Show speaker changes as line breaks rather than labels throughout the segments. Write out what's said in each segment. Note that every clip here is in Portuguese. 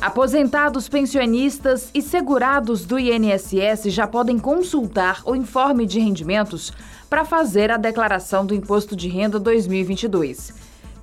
Aposentados, pensionistas e segurados do INSS já podem consultar o informe de rendimentos para fazer a declaração do Imposto de Renda 2022.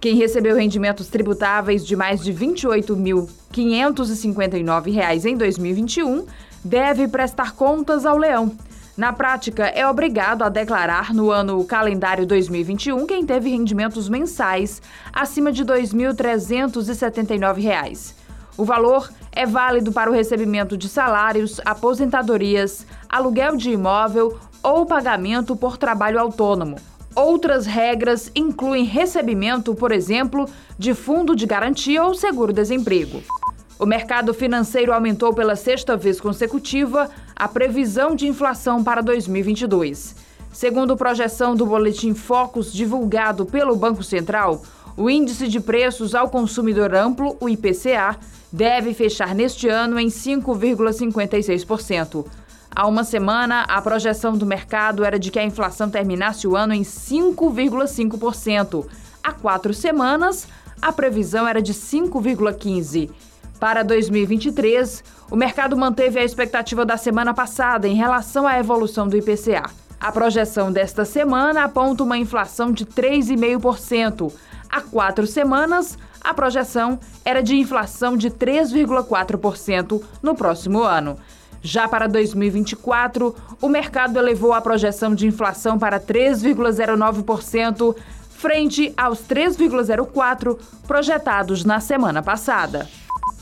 Quem recebeu rendimentos tributáveis de mais de R$ 28.559 em 2021 deve prestar contas ao leão. Na prática, é obrigado a declarar no ano calendário 2021 quem teve rendimentos mensais acima de R$ 2.379. O valor é válido para o recebimento de salários, aposentadorias, aluguel de imóvel ou pagamento por trabalho autônomo. Outras regras incluem recebimento, por exemplo, de fundo de garantia ou seguro-desemprego. O mercado financeiro aumentou pela sexta vez consecutiva a previsão de inflação para 2022. Segundo projeção do Boletim Focus divulgado pelo Banco Central, o Índice de Preços ao Consumidor Amplo, o IPCA, deve fechar neste ano em 5,56%. Há uma semana, a projeção do mercado era de que a inflação terminasse o ano em 5,5%. Há quatro semanas, a previsão era de 5,15%. Para 2023, o mercado manteve a expectativa da semana passada em relação à evolução do IPCA. A projeção desta semana aponta uma inflação de 3,5%. Há quatro semanas, a projeção era de inflação de 3,4% no próximo ano. Já para 2024, o mercado elevou a projeção de inflação para 3,09%, frente aos 3,04% projetados na semana passada.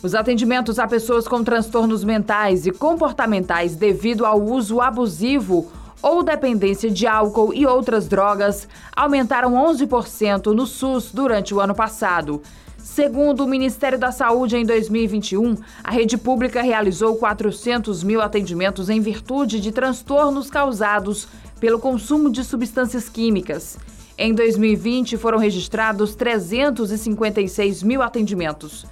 Os atendimentos a pessoas com transtornos mentais e comportamentais devido ao uso abusivo ou dependência de álcool e outras drogas aumentaram 11% no SUS durante o ano passado. Segundo o Ministério da Saúde, em 2021, a rede pública realizou 400 mil atendimentos em virtude de transtornos causados pelo consumo de substâncias químicas. Em 2020, foram registrados 356 mil atendimentos.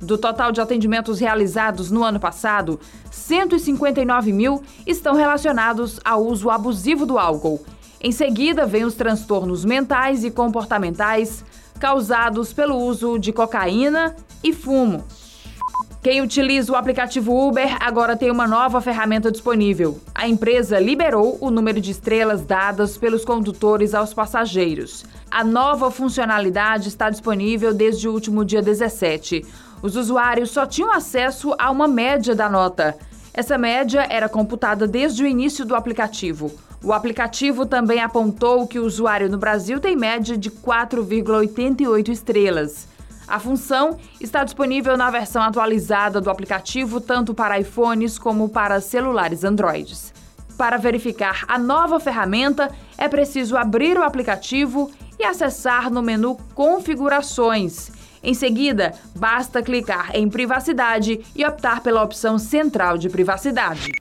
Do total de atendimentos realizados no ano passado, 159 mil estão relacionados ao uso abusivo do álcool. Em seguida, vêm os transtornos mentais e comportamentais causados pelo uso de cocaína e fumo. Quem utiliza o aplicativo Uber agora tem uma nova ferramenta disponível. A empresa liberou o número de estrelas dadas pelos condutores aos passageiros. A nova funcionalidade está disponível desde o último dia 17. Os usuários só tinham acesso a uma média da nota. Essa média era computada desde o início do aplicativo. O aplicativo também apontou que o usuário no Brasil tem média de 4,88 estrelas. A função está disponível na versão atualizada do aplicativo tanto para iPhones como para celulares Androids. Para verificar a nova ferramenta, é preciso abrir o aplicativo e acessar no menu Configurações em seguida, basta clicar em Privacidade e optar pela opção Central de Privacidade.